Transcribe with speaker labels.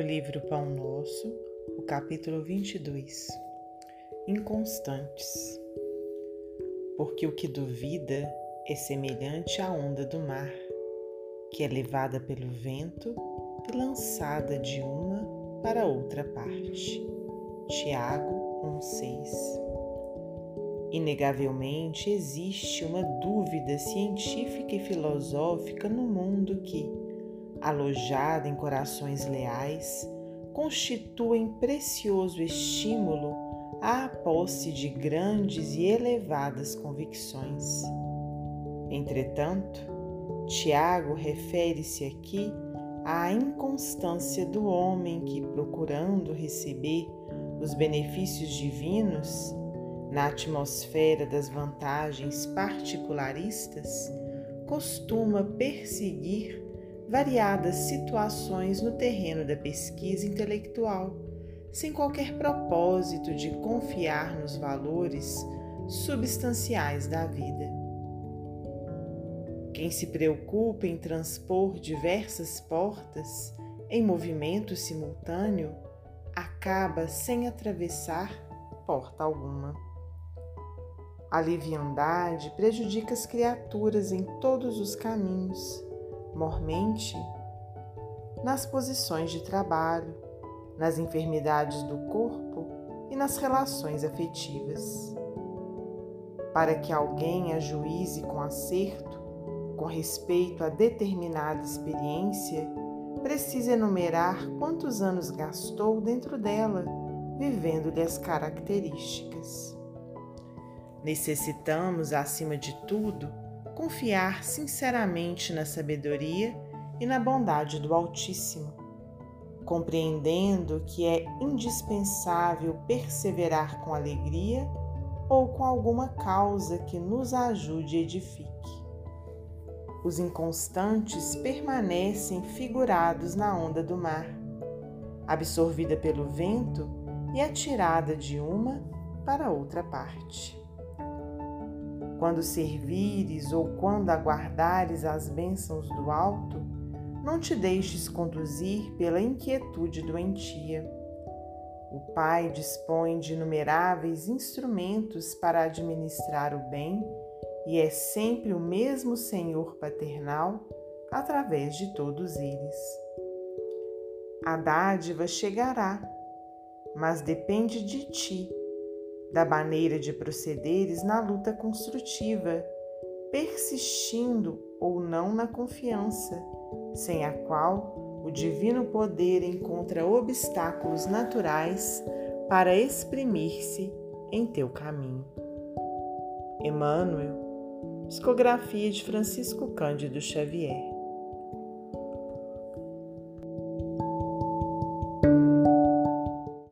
Speaker 1: livro Pão Nosso, o capítulo 22 Inconstantes. Porque o que duvida é semelhante à onda do mar, que é levada pelo vento e lançada de uma para outra parte. Tiago 1,6 Inegavelmente existe uma dúvida científica e filosófica no mundo que, alojada em corações leais, constituem precioso estímulo à posse de grandes e elevadas convicções. Entretanto, Tiago refere-se aqui à inconstância do homem que, procurando receber os benefícios divinos na atmosfera das vantagens particularistas, costuma perseguir variadas situações no terreno da pesquisa intelectual, sem qualquer propósito de confiar nos valores substanciais da vida. Quem se preocupa em transpor diversas portas em movimento simultâneo acaba sem atravessar porta alguma. A leviandade prejudica as criaturas em todos os caminhos mormente nas posições de trabalho, nas enfermidades do corpo e nas relações afetivas. Para que alguém ajuize com acerto com respeito a determinada experiência, precisa enumerar quantos anos gastou dentro dela, vivendo-lhe as características. Necessitamos, acima de tudo, confiar sinceramente na sabedoria e na bondade do Altíssimo, compreendendo que é indispensável perseverar com alegria ou com alguma causa que nos ajude e edifique. Os inconstantes permanecem figurados na onda do mar, absorvida pelo vento e atirada de uma para outra parte. Quando servires ou quando aguardares as bênçãos do alto, não te deixes conduzir pela inquietude doentia. O Pai dispõe de inumeráveis instrumentos para administrar o bem e é sempre o mesmo Senhor paternal através de todos eles. A dádiva chegará, mas depende de ti da maneira de procederes na luta construtiva, persistindo ou não na confiança, sem a qual o divino poder encontra obstáculos naturais para exprimir-se em teu caminho. Emmanuel, psicografia de Francisco Cândido Xavier.